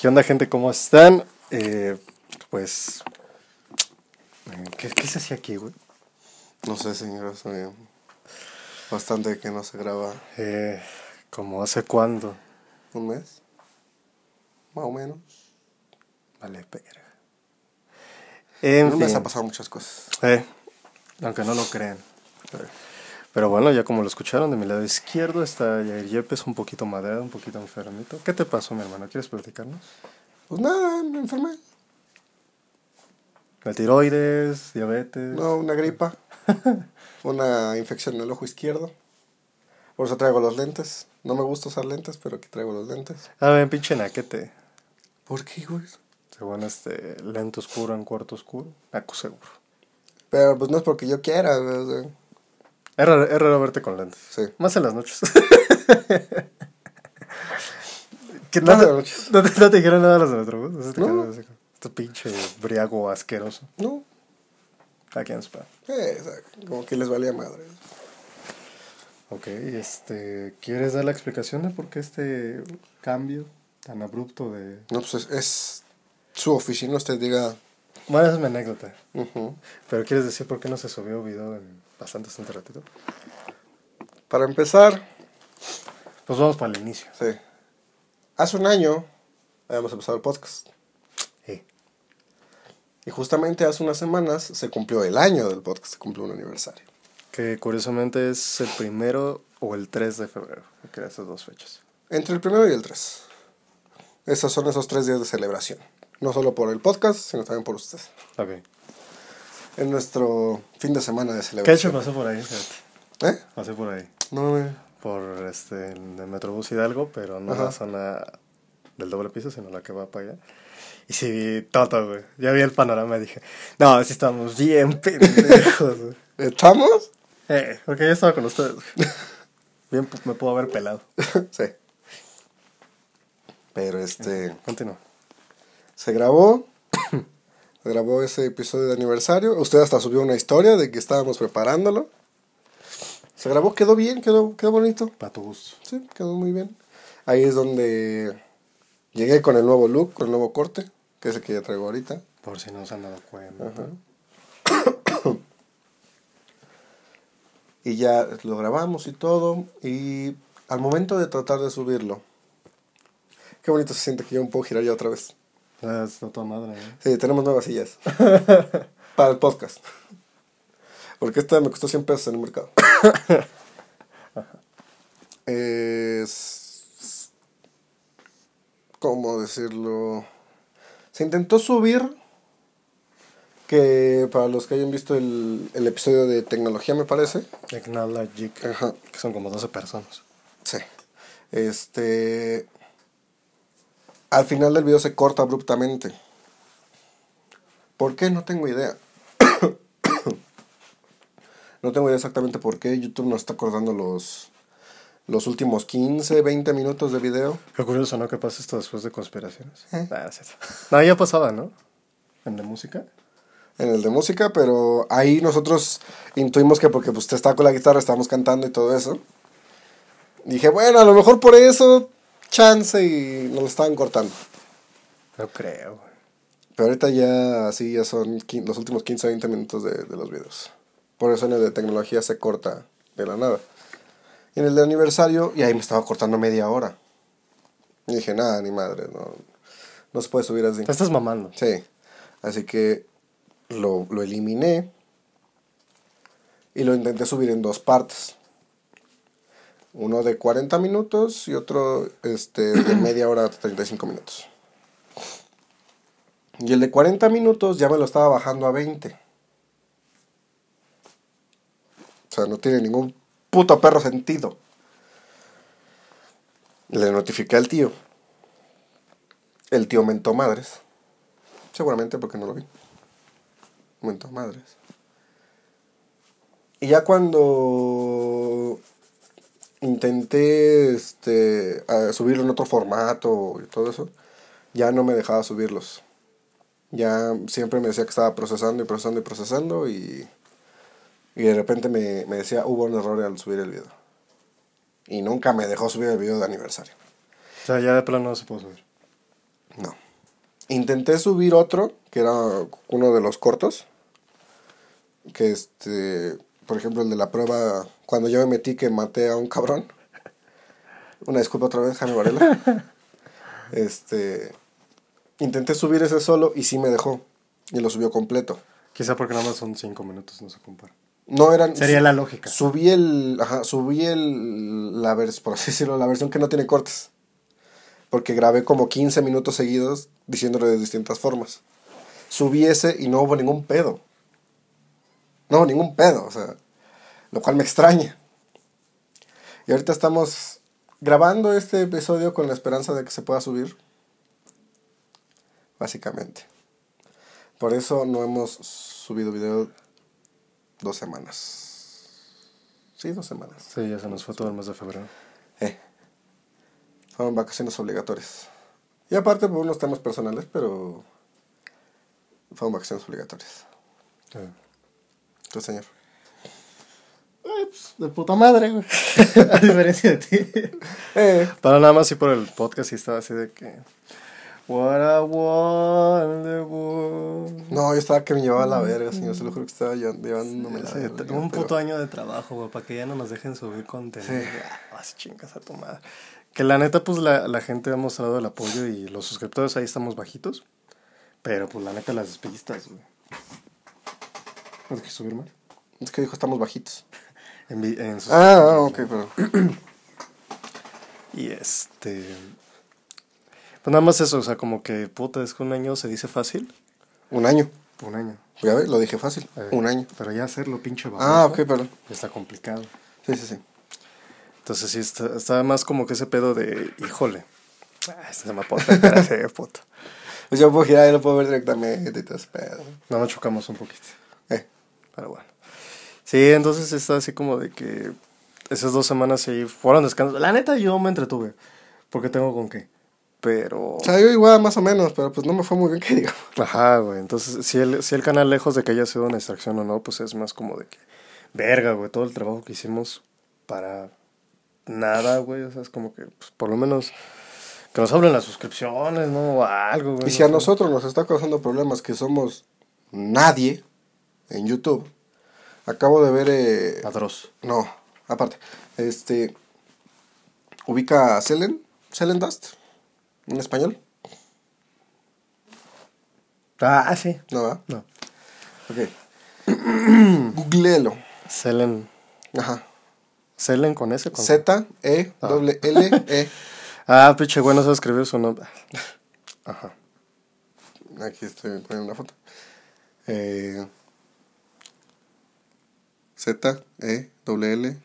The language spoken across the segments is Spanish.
¿Qué onda, gente? ¿Cómo están? Eh, pues. ¿Qué, qué se hacía aquí, güey? No sé, señor, bastante que no se graba Eh, ¿Como hace cuándo? un mes, más o menos. Vale, verga. En En un mes fin. ha pasado muchas cosas. Eh, aunque no lo crean. Pero bueno, ya como lo escucharon, de mi lado izquierdo está Yair Yepes, un poquito madeado, un poquito enfermito. ¿Qué te pasó, mi hermano? ¿Quieres platicarnos? Pues nada, me enfermé. ¿La tiroides, diabetes? No, una gripa, una infección en el ojo izquierdo. Por eso traigo los lentes. No me gusta usar lentes, pero aquí traigo los lentes. A ver, pinche naquete. ¿Por qué, güey? Según este, lente oscuro en cuarto oscuro. Naco seguro. Pero pues no es porque yo quiera, güey, Es raro, es raro verte con lentes. Sí. Más en las noches. que no, te- noches. no te, no te dijeron nada los de Metrobús. O sea, te No. como, Este pinche briago asqueroso. No, Aquí en Spa. eh, o sea, como que les valía madre. Ok, este, ¿quieres dar la explicación de por qué este cambio tan abrupto de... No, pues es, es su oficina, usted diga. Bueno, esa es mi anécdota. Pero ¿quieres decir por qué no se subió video en bastante, bastante ratito? Para empezar, Pues vamos para el inicio. Sí. Hace un año habíamos empezado el podcast. Sí. Y justamente hace unas semanas se cumplió el año del podcast, se cumplió un aniversario. Que curiosamente es el primero o el 3 de febrero. Que esas dos fechas. Entre el primero y el 3. Esos son esos tres días de celebración. No solo por el podcast, sino también por ustedes. Ok. Es nuestro fin de semana de ¿Qué hecho celebración. pasó por ahí? Fíjate. ¿Eh? Pasé por ahí. No, eh, Por este, el Metrobús Hidalgo, pero no Ajá. la zona del doble piso, sino la que va para allá. Y sí vi todo, güey. Ya vi el panorama y dije, no, sí estamos bien pendejos, güey. ¿Estamos? Eh, porque yo estaba con ustedes. Bien me puedo haber pelado. sí. Pero este. Continúa. Se grabó. Grabó ese episodio de aniversario. Usted hasta subió una historia de que estábamos preparándolo. Se grabó, quedó bien, quedó, quedó bonito. Para tu gusto. Sí, quedó muy bien. Ahí es donde llegué con el nuevo look, con el nuevo corte, que es el que ya traigo ahorita. Por si no se han dado cuenta. Y ya lo grabamos y todo. Y al momento de tratar de subirlo, qué bonito se siente que yo me puedo girar ya otra vez. Está toda madre, ¿eh? Sí, tenemos nuevas sillas. Para el podcast. Porque esta me costó 100 pesos en el mercado. es. ¿Cómo decirlo? Se intentó subir. Que para los que hayan visto el, el episodio de tecnología, me parece. Technologic. Ajá. Que son como 12 personas. Sí. Este. Al final del video se corta abruptamente. ¿Por qué? No tengo idea. no tengo idea exactamente por qué YouTube nos está cortando los, los últimos 15, 20 minutos de video. Qué curioso, ¿no? Que pasa esto después de conspiraciones. ¿Eh? Ah, es cierto. No, ya pasaba, ¿no? En la música. En el de música, pero ahí nosotros intuimos que porque pues, usted está con la guitarra, estábamos cantando y todo eso. Dije, bueno, a lo mejor por eso, chance y nos lo estaban cortando. No creo. Pero ahorita ya así ya son los últimos 15 20 minutos de, de los videos. Por eso en el de tecnología se corta de la nada. Y en el de aniversario, y ahí me estaba cortando media hora. Y dije, nada, ni madre, no, no se puede subir así. Te estás mamando. Sí. Así que lo, lo eliminé y lo intenté subir en dos partes. Uno de 40 minutos y otro este, de media hora a 35 minutos. Y el de 40 minutos ya me lo estaba bajando a 20. O sea, no tiene ningún puto perro sentido. Le notifiqué al tío. El tío mentó madres. Seguramente porque no lo vi. Mentó madres. Y ya cuando intenté este, subirlo en otro formato y todo eso, ya no me dejaba subirlos. Ya siempre me decía que estaba procesando y procesando y procesando y, y de repente me, me decía hubo un error al subir el video. Y nunca me dejó subir el video de aniversario. O sea, ya de plano no se puede subir. No. Intenté subir otro, que era uno de los cortos. Que este, por ejemplo, el de la prueba, cuando yo me metí que maté a un cabrón. Una disculpa otra vez, Jaime Varela. este, intenté subir ese solo y sí me dejó. Y lo subió completo. Quizá porque nada más son cinco minutos, no se compara. No eran. Sería la lógica. Subí el. Ajá, subí el. La vers, por así decirlo, la versión que no tiene cortes. Porque grabé como 15 minutos seguidos diciéndole de distintas formas. Subí ese y no hubo ningún pedo. No ningún pedo, o sea. Lo cual me extraña. Y ahorita estamos grabando este episodio con la esperanza de que se pueda subir. Básicamente. Por eso no hemos subido video dos semanas. Sí, dos semanas. Sí, ya se nos fue todo el mes de febrero. Eh. Fueron vacaciones obligatorias. Y aparte por unos temas personales, pero fueron vacaciones obligatorias. Eh. ¿Tu señor? Eh, pues, de puta madre, güey. A diferencia de ti. Eh. Pero nada más sí por el podcast y estaba así de que... What a wonderful... No, yo estaba que me llevaba a la verga, señor. Se lo juro que estaba llev- llevándome la Sí, verga. tengo un pero- puto año de trabajo, güey, para que ya no nos dejen subir contenido. Sí. Ah, Vas chingas a tu madre. Que la neta, pues la, la gente ha mostrado el apoyo y los suscriptores ahí estamos bajitos. Pero pues la neta, las pistas, güey. ¿No te quieres subir más? Es que dijo, estamos bajitos. En, en sus- Ah, ah, ok, pero... Y este. Pues nada más eso, o sea, como que puta, es que un año se dice fácil. Un año. Un año. Ya ves, lo dije fácil. Eh, Un año. Pero ya hacerlo, pinche Ah, baboso, ok, perdón. Está complicado. Sí, sí, sí. Entonces sí, está, está más como que ese pedo de, híjole. Ah, este se me aporta cara de puto. Pues yo puedo girar y lo puedo ver directamente y todo ese pedo. No nos chocamos un poquito. Pero bueno. Sí, entonces está así como de que esas dos semanas sí fueron descansos. La neta yo me entretuve. Porque tengo con qué. Pero... O sea, yo igual más o menos, pero pues no me fue muy bien que digo. Ajá, güey. Entonces, si el, si el canal, lejos de que haya sido una distracción o no, pues es más como de que, verga, güey, todo el trabajo que hicimos para nada, güey. O sea, es como que, pues, por lo menos, que nos hablen las suscripciones, ¿no? O algo, güey. Y si no a nosotros nos está causando problemas que somos nadie en YouTube, acabo de ver... Eh, Atroz. no, aparte, este... Ubica a Selen, Selen Dust, en español. Ah, sí. No, ¿verdad? No. Ok. Googleelo. Selen. Ajá. Selen con ese. Con... Z, E, doble L, E. Ah, pinche, güey, no sé escribir su nombre. Ajá. Aquí estoy poniendo una foto. Eh, Z, E, doble L,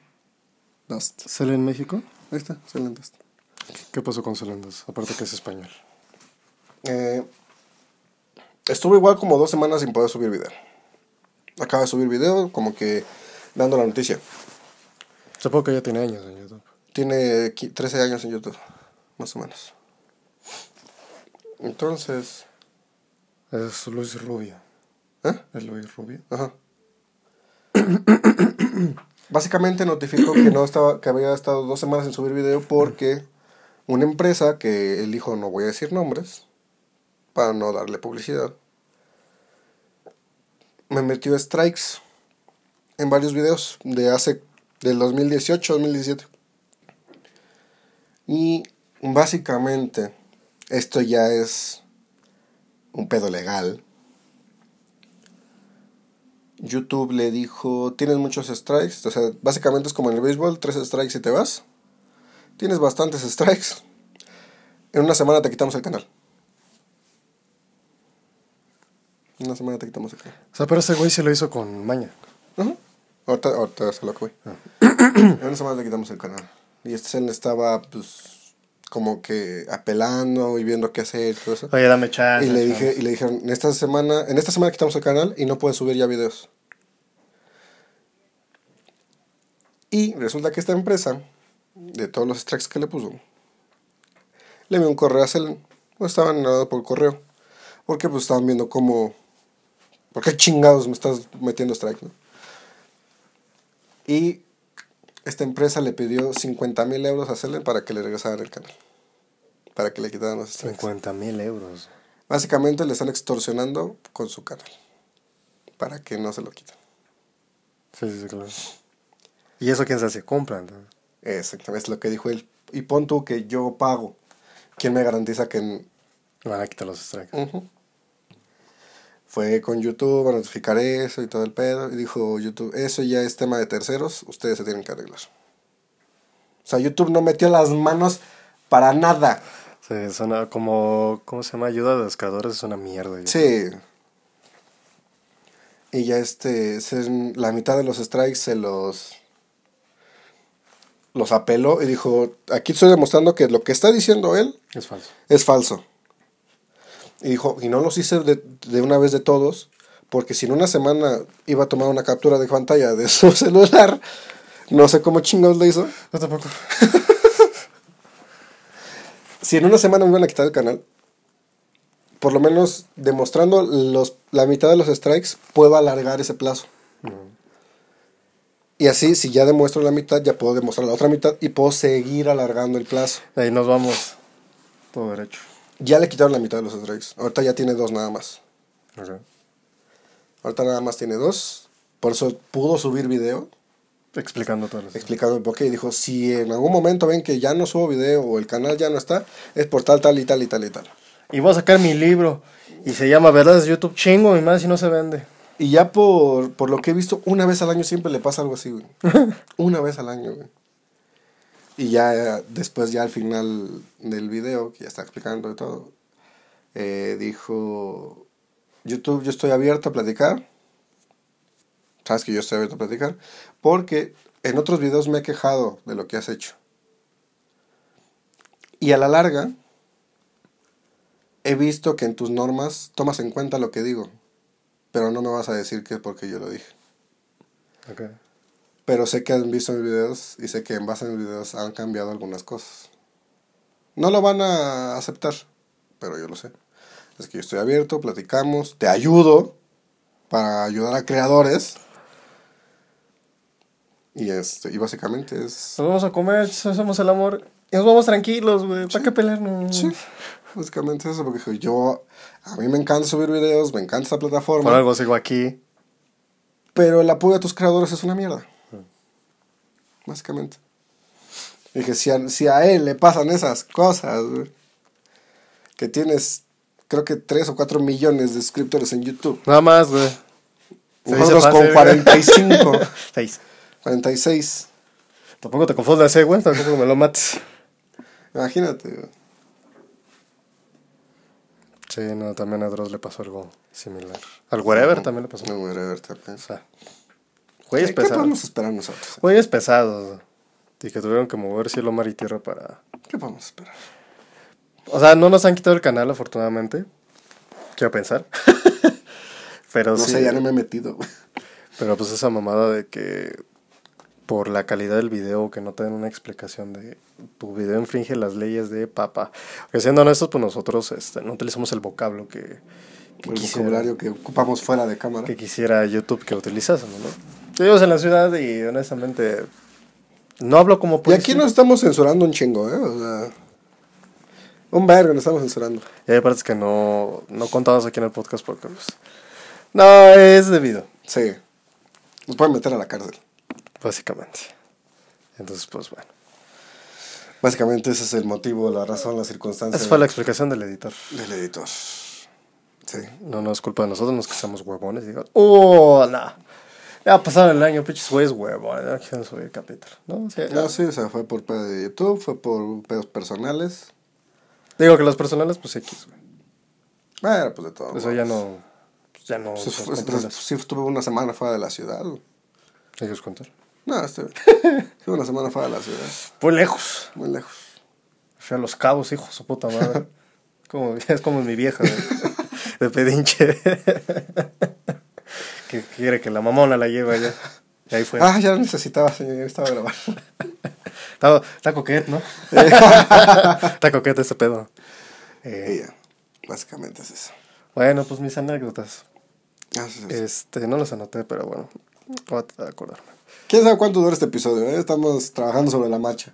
Dust. ¿Selen México? Ahí está, Selen Dust. ¿Qué pasó con Selendas? Aparte que es español. Eh, estuve igual como dos semanas sin poder subir video. Acaba de subir video, como que dando la noticia. Supongo que ya tiene años en YouTube. Tiene qui- 13 años en YouTube, más o menos. Entonces, Es Luis Rubio. ¿eh? Es Luis Rubio. Ajá. Básicamente notificó que no estaba, que había estado dos semanas sin subir video porque una empresa que elijo no voy a decir nombres para no darle publicidad me metió strikes en varios videos de hace del 2018 2017 y básicamente esto ya es un pedo legal YouTube le dijo, tienes muchos strikes, o sea, básicamente es como en el béisbol, tres strikes y te vas. Tienes bastantes strikes. En una semana te quitamos el canal. En una semana te quitamos el canal. O sea, pero ese güey se lo hizo con maña. Ajá. Ahorita, ahorita se lo que voy. en una semana te quitamos el canal. Y este Zen estaba, pues, como que apelando y viendo qué hacer y todo eso. Oye, dame chance. Y le, chance. dije, y le dijeron, en esta semana, en esta semana quitamos el canal y no puedes subir ya videos. Y resulta que esta empresa, de todos los strikes que le puso, le envió un correo a Selen. No estaban nada por correo. Porque pues estaban viendo cómo... ¿Por qué chingados me estás metiendo strike? no? Y esta empresa le pidió 50 mil euros a Selen para que le regresaran el canal. Para que le quitaran los strikes. 50 mil euros. Básicamente le están extorsionando con su canal. Para que no se lo quiten. Sí, sí, sí, claro. ¿Y eso quién se hace? Compran. Exactamente, es lo que dijo él. Y pon tú que yo pago. ¿Quién me garantiza que Van a quitar los strikes. Fue con YouTube a notificar eso y todo el pedo. Y dijo YouTube, eso ya es tema de terceros, ustedes se tienen que arreglar. O sea, YouTube no metió las manos para nada. Sí, suena como. ¿Cómo se llama? Ayuda de los creadores es una mierda. ya. Sí. Y ya este, la mitad de los strikes se los los apeló y dijo, aquí estoy demostrando que lo que está diciendo él Es falso. es falso. Y dijo, y no los hice de, de una vez de todos, porque si en una semana iba a tomar una captura de pantalla de su celular, no sé cómo chingados le hizo. Yo tampoco. Si en una semana me iban a quitar el canal, por lo menos demostrando los, la mitad de los strikes, puedo alargar ese plazo. Y así, si ya demuestro la mitad, ya puedo demostrar la otra mitad y puedo seguir alargando el plazo. Ahí nos vamos. Todo derecho. Ya le quitaron la mitad de los strikes. Ahorita ya tiene dos nada más. Ok. Ahorita nada más tiene dos. Por eso pudo subir video Explicando todo eso. explicando el porqué. Y dijo, si en algún momento ven que ya no subo video o el canal ya no está, es por tal, tal y tal y tal y tal. Y voy a sacar mi libro. Y se llama Verdades de YouTube Chingo y más si no se vende. Y ya por, por lo que he visto, una vez al año siempre le pasa algo así, güey. una vez al año, güey. Y ya después, ya al final del video, que ya está explicando y todo, eh, dijo, YouTube, yo estoy abierto a platicar. Sabes que yo estoy abierto a platicar. Porque en otros videos me he quejado de lo que has hecho. Y a la larga, he visto que en tus normas tomas en cuenta lo que digo. Pero no me vas a decir que es porque yo lo dije. Ok. Pero sé que han visto mis videos y sé que en base a mis videos han cambiado algunas cosas. No lo van a aceptar, pero yo lo sé. Es que yo estoy abierto, platicamos, te ayudo para ayudar a creadores. Y este, y básicamente es Nos vamos a comer, hacemos el amor. Y nos vamos tranquilos, güey. ¿Para qué pelearnos? sí, básicamente eso porque yo a mí me encanta subir videos, me encanta esta plataforma, Por algo sigo aquí. pero el apoyo a tus creadores es una mierda. Básicamente. Dije, si a, si a él le pasan esas cosas, güey, que tienes, creo que 3 o 4 millones de suscriptores en YouTube. Nada más, güey. Nosotros fácil, con güey. 45, Seis. 46. Tampoco te confundas, eh, güey. Tampoco me lo mates. Imagínate, güey. Sí, no, también a Dross le pasó algo similar. Al Wherever también le pasó. No, whatever, también. O sea, ¿Qué, güeyes qué pesados. podemos esperar nosotros? Güeyes pesados. Y que tuvieron que mover cielo, mar y tierra para... ¿Qué podemos esperar? O sea, no nos han quitado el canal, afortunadamente. Quiero pensar. Pero No sí. sé, ya no me he metido. Pero pues esa mamada de que por la calidad del video que no te den una explicación de tu video infringe las leyes de papa. Que siendo honestos, pues nosotros este, no utilizamos el vocablo que, que, El quisiera, vocabulario que ocupamos fuera de cámara. que quisiera YouTube que utilizásemos, ¿no? Vivimos en la ciudad y honestamente no hablo como Y policía. aquí nos estamos censurando un chingo, ¿eh? O sea, un vergo nos estamos censurando. Y hay partes que no, no contamos aquí en el podcast porque pues, no es debido, Sí. Nos pueden meter a la cárcel. básicamente. Entonces, pues bueno. Básicamente ese es el motivo, la razón, la circunstancia Esa fue la explicación del editor. del editor. Sí. No, no es culpa de nosotros, no es que seamos huevones y digan, ¡oh, no! Ya pasaron el año, pinches güeyes huevones, ya quieren subir capítulo, ¿no? Sea, No, sí, o sea, fue por pedo de YouTube, fue por pedos personales. Digo que los personales, pues X, güey. Bueno, pues de todo. Eso ya no, pues, ya no Pues, pues, controlas. sí, estuve una semana fuera de la ciudad. güey. ¿Ellos contar? No, estuve, estuve una semana fuera de la ciudad. Fue lejos. Muy lejos. Fui a Los Cabos, hijo su puta madre. como, es como mi vieja, güey. De pedinche. Que quiere que la mamona la lleve allá. Y ahí fue. Ah, ya lo necesitaba, señor, ya necesitaba grabar. Está, está coquete, ¿no? está coquete ese pedo. Eh, básicamente es eso. bueno, pues mis anécdotas. Ah, sí, sí, sí. Este, no las anoté, pero bueno. Voy a acordarme. ¿Quién sabe cuánto dura este episodio? eh? Estamos trabajando sobre la marcha.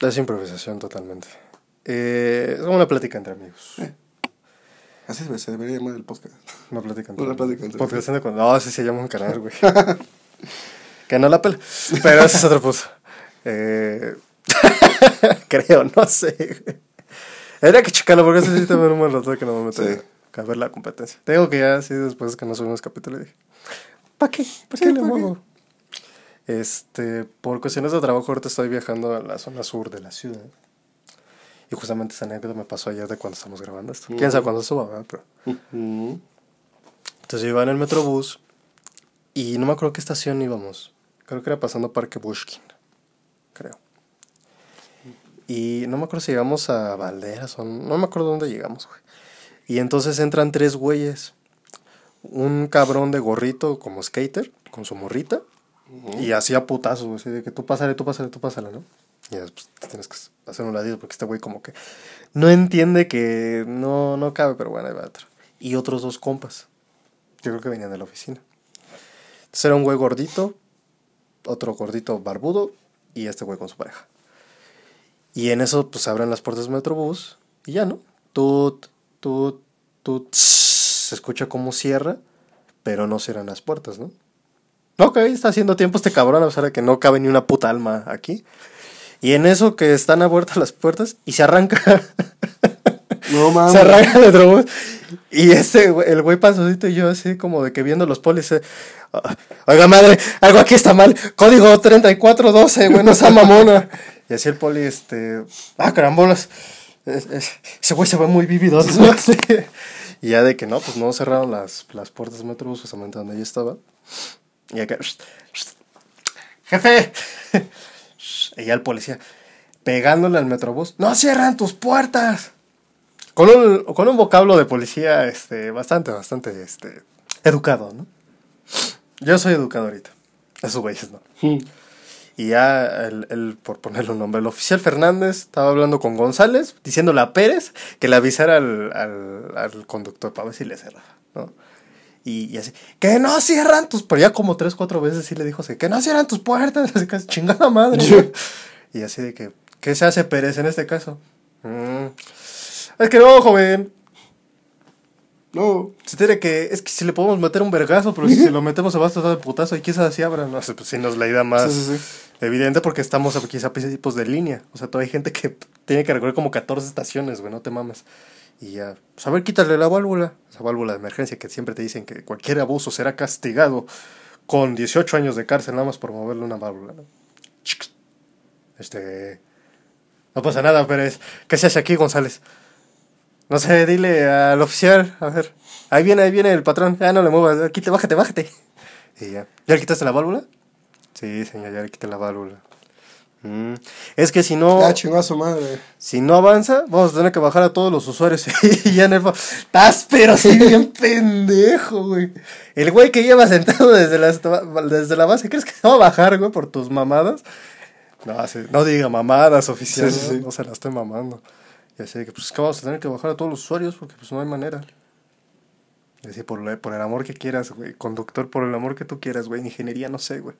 Es improvisación totalmente. Eh, es como una plática entre amigos. Así se debería llamar el podcast. No platican. No la platican. Podcastando con. No, sí se llama un canal, güey. que no la pela. Pero ese es otro puto. Eh... Creo, no sé, güey. Habría que checarlo porque ese sí también un rato que no me meto Sí. a ver la competencia. Te digo que ya, sí, después que no subimos capítulo, dije, ¿para qué? ¿Para Sí, qué le ¿pa' qué? muevo? Este, por cuestiones de trabajo, ahorita estoy viajando a la zona sur de la ciudad. Y justamente esa anécdota me pasó ayer de cuando estamos grabando esto. Quién sabe cuándo suba, ¿verdad? Pero entonces yo iba en el Metrobús y no me acuerdo qué estación íbamos. Creo que era pasando Parque Bushkin, creo. Y no me acuerdo si llegamos a Valderas o no me acuerdo dónde llegamos, güey. Y entonces entran tres güeyes. Un cabrón de gorrito como skater, con su morrita. Y hacía putazos, güey, así de que tú pásale, tú pásale, tú pásale, ¿no? Y después te tienes que hacer un ladito porque este güey como que no entiende que no, no cabe, pero bueno, ahí va otro. Y otros dos compas. Yo creo que venían de la oficina. Entonces era un güey gordito, otro gordito barbudo y este güey con su pareja. Y en eso pues abren las puertas del Metrobús y ya, ¿no? Tut, tut, tut. Se escucha cómo cierra, pero no cierran las puertas, ¿no? Ok, está haciendo tiempo este cabrón, a pesar de que no cabe ni una puta alma aquí. Y en eso que están abiertas las puertas y se arranca. No mames. se arranca el Metrobús. Y güey- el güey pasosito y yo así como de que viendo los polis. eh, "Ah, Oiga, madre, algo aquí está mal. Código 3412, güey, no sea mamona. Y así el poli, este. Ah, carambolas. Es- es- ese güey se ve muy. Sí. Y ya de que no, pues no cerraron las, las puertas del Metrobús, justamente donde yo estaba. Y acá. Jefe. Y ya el policía pegándole al Metrobús. ¡No cierran tus puertas! Con un, con un vocablo de policía este, bastante, bastante este, educado, ¿no? Yo soy educado ahorita. Esos güeyes, ¿no? Y ya, el, el- por ponerle un nombre, el oficial Fernández estaba hablando con González, diciéndole a Pérez que le avisara al, al, al conductor para ver si le cerraba, ¿no? Y, y así, que no cierran tus... Pero ya como tres, cuatro veces sí le dijo así, que no cierran tus puertas, así que chingada madre. y así de que, ¿qué se hace Pérez en este caso? "Mm, es que no, joven, No. se tiene que, es que si le podemos meter un vergazo, pero si se lo metemos se va a tratar de putazo y quizás así abran. No sé, pues sí nos la idea más Sí, sí, sí. evidente porque estamos quizá a principios de línea. O sea, todavía hay gente que tiene que recorrer como 14 estaciones, güey, no te mames. Y ya, pues a ver, quítale la válvula, esa válvula de emergencia que siempre te dicen que cualquier abuso será castigado con 18 años de cárcel nada más por moverle una válvula, ¿no? Este, no pasa nada, Pérez. ¿Qué se hace aquí, González? No sé, dile al oficial, a ver. Ahí viene, ahí viene el patrón. Ya no le muevas, quítate, bájate, bájate. Y ya. ¿Ya le quitaste la válvula? Sí, señor, ya le quité la válvula. Mm, Es que si no, Ah, chingó a su madre. si no avanza, vamos a tener que bajar a todos los usuarios. y ya en el Estás pero sí bien pendejo, güey. El güey que lleva sentado desde la, desde la base, ¿crees que se va a bajar, güey, por tus mamadas? No, no diga mamadas, oficial. Sí, sí, ¿no? sí. No se la estoy mamando. Y así de que, pues es que vamos a tener que bajar a todos los usuarios porque pues no hay manera. Así, por, la- por el amor que quieras, güey. Conductor, por el amor que tú quieras, güey. Ingeniería, no sé, güey.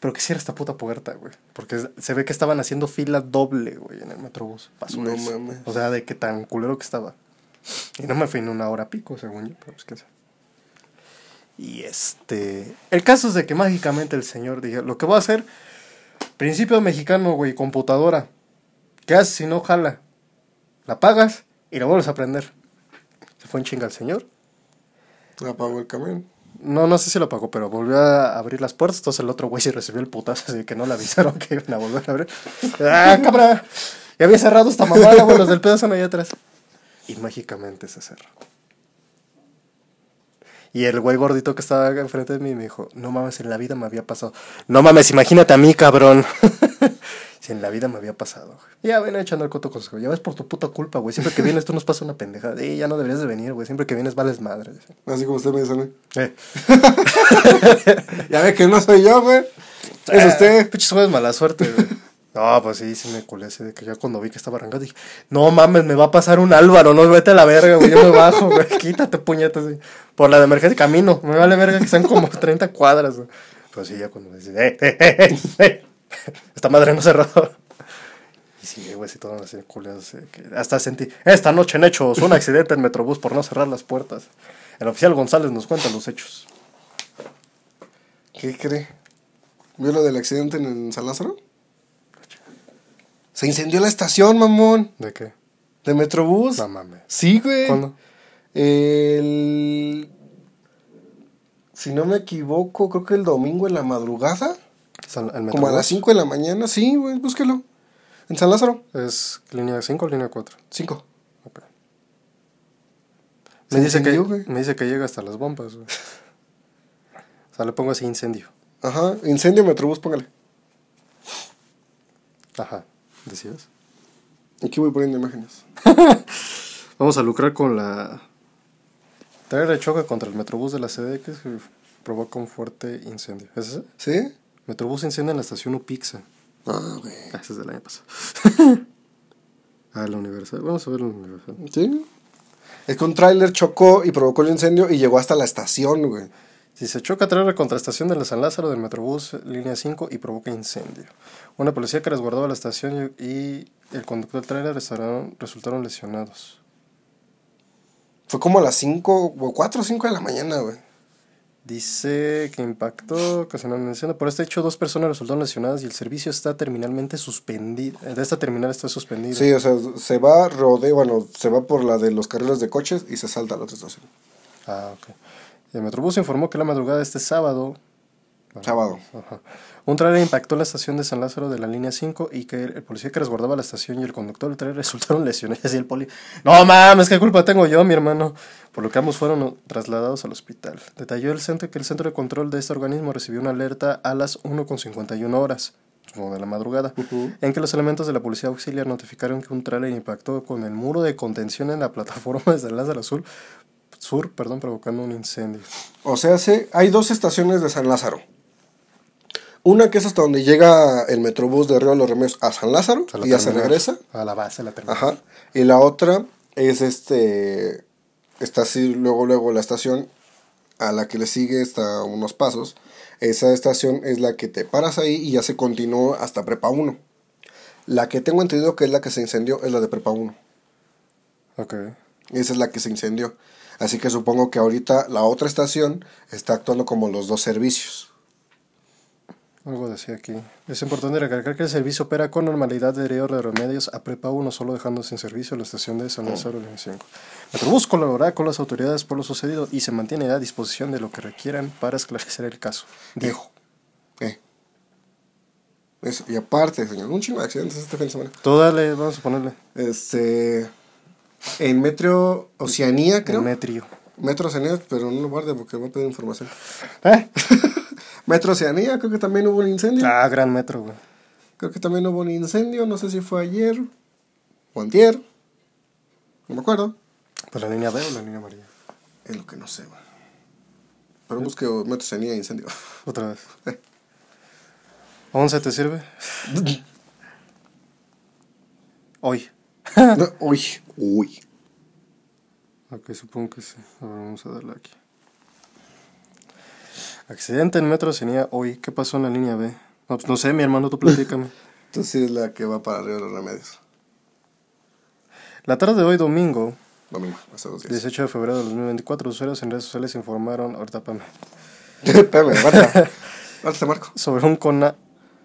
Pero que cierra esta puta puerta, güey. Porque es- se ve que estaban haciendo fila doble, güey, en el Metrobús. pa' No mames. O sea, de que tan culero que estaba. Y no me fui en una hora pico, según yo, pero pues qué sé. Y este. El caso es de que mágicamente el señor dijo: Lo que voy a hacer, principio mexicano, güey, computadora. ¿Qué haces si no jala? La pagas y la vuelves a prender. Se fue en chinga el señor. Apagó el camión. No, no sé si lo pagó, pero volvió a abrir las puertas. Entonces el otro güey se recibió el putazo, así que no le avisaron que iban a volver a abrir. ¡Ah, cabra! Ya había cerrado esta mamada, güey, los del pedo son allá atrás. Y mágicamente se cerró. Y el güey gordito que estaba enfrente de mí me dijo, no mames, en la vida me había pasado. No mames, imagínate a mí, cabrón. si en la vida me había pasado. güey. Ya ven echando el coto con su- Ya ves por tu puta culpa, güey. Siempre que vienes tú nos pasa una pendejada. Eh, ya no deberías de venir, güey. Siempre que vienes vales madre. Así como usted me dice mí. Eh. Ya ve que no soy yo, güey. Eh, Es usted. Pinches juegos mala suerte, güey. No, pues sí, sí me culé así de que ya cuando vi que estaba arrancando dije, no mames, me va a pasar un Álvaro, no, vete a la verga, güey, yo me bajo, güey, quítate puñetas, güey. Por la de emergencia camino, me vale verga que sean como 30 cuadras, güey. Pues sí, ya cuando me eh, eh, eh, eh, eh, esta madre no cerró. Y sí, güey, sí, todos así culeros. hasta sentí. Esta noche en hechos, un accidente en Metrobús por no cerrar las puertas. El oficial González nos cuenta los hechos. ¿Qué cree? ¿Vio lo del accidente en San Lázaro? Se incendió la estación, mamón, ¿De qué? de Metrobús. No mames. Sí, güey. ¿Cuándo? El... Si no me equivoco, creo que el domingo en la madrugada. San- el Como a las 5 de la mañana. Sí, güey, búsquelo. En San Lázaro. ¿Es línea 5 o línea 4? 5. Ok. Se Me dice, que, me dice que llega hasta las bombas, güey. O sea, le pongo así incendio. Ajá. Incendio Metrobús, póngale. Ajá. ¿Decías? Aquí voy poniendo imágenes. Vamos a lucrar con la... Traer de choque contra el Metrobús de la CDX que provoca un fuerte incendio. ¿Es ese? ¿Sí? Metrobús incendia en la estación Upixa. Ah, güey. Ah, ese es del año pasado. ah, la Universal. Vamos a ver la Universal. Sí. Es que un tráiler chocó y provocó el incendio y llegó hasta la estación, güey. Si se choca trailer contra estación de la San Lázaro del Metrobús línea 5 y provoca incendio. Una policía que resguardaba la estación y el conductor del resultaron, resultaron lesionados. Fue como a las 5 o 4 o 5 de la mañana, güey. Dice que impactó ocasionando incendio. Por este hecho, dos personas resultaron lesionadas y el servicio está terminalmente suspendido. De esta terminal está suspendido. Sí, o sea, se va, rodea, bueno, se va por la de los carriles de coches y se salta a la otra estación. Ah, ok. El Metrobús informó que la madrugada de este sábado Sábado. Ajá. Un trailer impactó la estación de San Lázaro de la línea 5 y que el, policía que resguardaba la estación y el conductor del trailer resultaron lesionados. Y el poli, no mames, ¿qué culpa tengo yo, mi hermano? Por lo que ambos fueron trasladados al hospital. Detalló el centro que el centro de control de este organismo recibió una alerta a las 1.51 horas de la madrugada, en que los elementos de la policía auxiliar notificaron que un tráiler impactó con el muro de contención en la plataforma de San Lázaro Sur, Sur perdón, provocando un incendio. O sea, se- hay dos estaciones de San Lázaro. Una que es hasta donde llega el Metrobús de Río de los Remedios a San Lázaro y ya se regresa. A la base, la terminal. Ajá. Y la otra es este. Está así, luego, luego la estación a la que le sigue está unos pasos. Esa estación es la que te paras ahí y ya se continúa hasta Prepa 1. La que tengo entendido que es la que se incendió es la de Prepa 1. Ok. Esa es la que se incendió. Así que supongo que ahorita la otra estación está actuando como los dos servicios. Algo decía aquí. Es importante recalcar que el servicio opera con normalidad de río de remedios a Prepa 1, solo dejando sin servicio la estación de San Lázaro Línea 5. Metrobús colaborará con las autoridades por lo sucedido y se mantiene a disposición de lo que requieran para esclarecer el caso. Dijo. Eh. Eso. Y aparte, señor, un chingo de accidentes este fin de semana. Tú dale, vamos a ponerle. Este. En Metro Oceanía, creo. El metrio. Metro Oceanía, pero no lo guarde porque va a pedir información. ¿Eh? Metro Oceanía, creo que también hubo un incendio. Ah, gran metro, güey. Creo que también hubo un incendio, no sé si fue ayer o antier. No me acuerdo. ¿Pues la línea B o la línea amarilla? Es lo que no sé, güey. Pero busque Metro Oceanía incendio. Otra vez. Eh. ¿11 te sirve? Hoy. No, uy, uy. Ok, supongo que sí. A ver, vamos a darle aquí. Accidente en Metro Oceanía hoy. ¿Qué pasó en la línea B? No, pues no sé, mi hermano, tú platícame. Entonces sí es la que va para arriba de los remedios. La tarde de hoy, domingo, Domingo, hace dos días. 18 de febrero de 2024, usuarios en redes sociales informaron, ahorita Espérame, aguanta. Aguanta, Marco. sobre un, cona-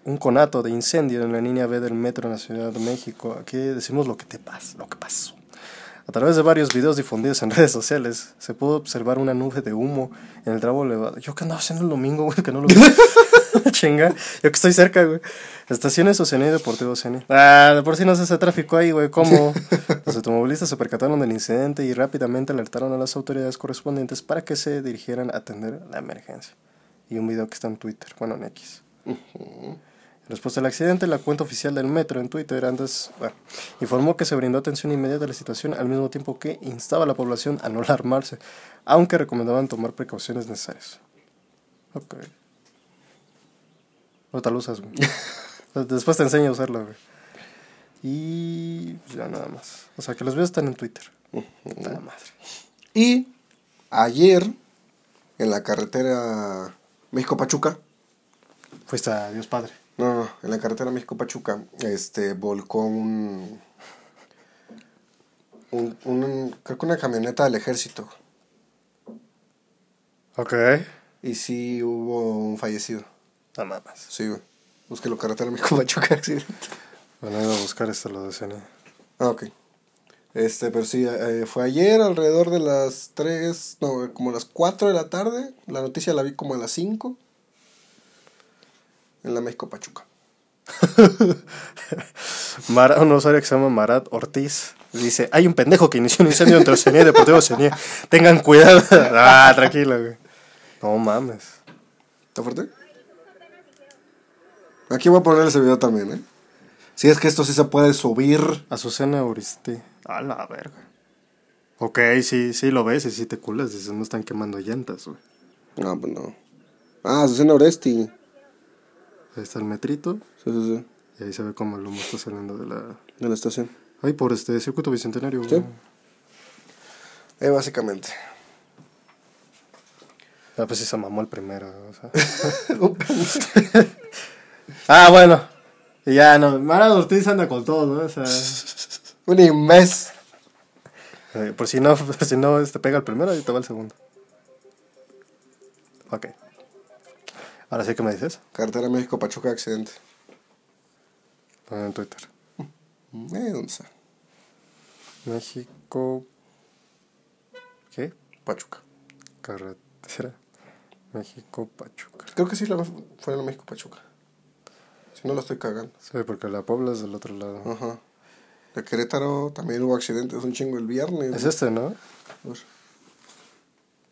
un conato de incendio en la línea B del metro en la Ciudad de México. Aquí decimos lo que te pasa, lo que pasó. A través de varios videos difundidos en redes sociales, se pudo observar una nube de humo en el tramo elevado. Yo que andaba haciendo el domingo, güey, que no lo vi. Chinga, yo que estoy cerca, güey. Estaciones Oceanía y Deportivo Oceanía. Ah, de por sí no se hace tráfico ahí, güey, ¿cómo? Los automovilistas se percataron del incidente y rápidamente alertaron a las autoridades correspondientes para que se dirigieran a atender la emergencia. Y un video que está en Twitter, bueno, en X. En respuesta al accidente, la cuenta oficial del metro en Twitter antes bueno, informó que se brindó atención inmediata a la situación al mismo tiempo que instaba a la población a no alarmarse, aunque recomendaban tomar precauciones necesarias. Ok. Ahorita lo usas, güey. Después te enseño a usarla, güey. Y pues ya nada más. O sea que los videos están en Twitter. Puta madre. Y ayer, en la carretera México-Pachuca, Fuiste a Dios Padre. No, no, en la carretera México-Pachuca, este, volcó un, un, un, creo que una camioneta del ejército. Ok. Y sí hubo un fallecido. No mames. Sí, güey. Búsquelo, carretera México-Pachuca, accidente. Bueno, iba a buscar esto, lo de CNE. Ah, ok. Este, pero sí, eh, fue ayer alrededor de las 3, no, como las 4 de la tarde. La noticia la vi como a las 5. En la México Pachuca. Mara- un usuario que se llama Marat Ortiz dice: Hay un pendejo que inició un incendio entre Oceanía y Deportivo Oceanía. Tengan cuidado. ah, tranquilo, güey. No mames. ¿Está fuerte? Aquí voy a poner ese video también, ¿eh? Si es que esto sí se puede subir. Azucena Uristi. A la verga. Ok, sí, sí lo ves y sí te culas. Dices, no están quemando llantas, güey. No, pues no. Ah, Azucena Oresti. Ahí está el metrito Sí, sí, sí. y ahí se ve como el humo está saliendo de la. De la estación. Ay, por este circuito bicentenario. Sí. Eh, básicamente. Ah, pues sí se mamó el primero, o sea. ah, bueno. Y ya, no. Mara Ortiz anda con todo, ¿no? O sea. Un inmes. eh, por si no, por si no este, pega el primero, ahí te va el segundo. Ok. Ahora sí que me dices. Carretera México Pachuca accidente. Pon en Twitter. Eh, ¿dónde está? México. ¿Qué? Pachuca. Carretera. México, Pachuca. Creo que sí la fue en la México Pachuca. Si no la estoy cagando. Sí, porque la Pobla es del otro lado. Ajá. De Querétaro también hubo accidentes un chingo el viernes. Es este, ¿no?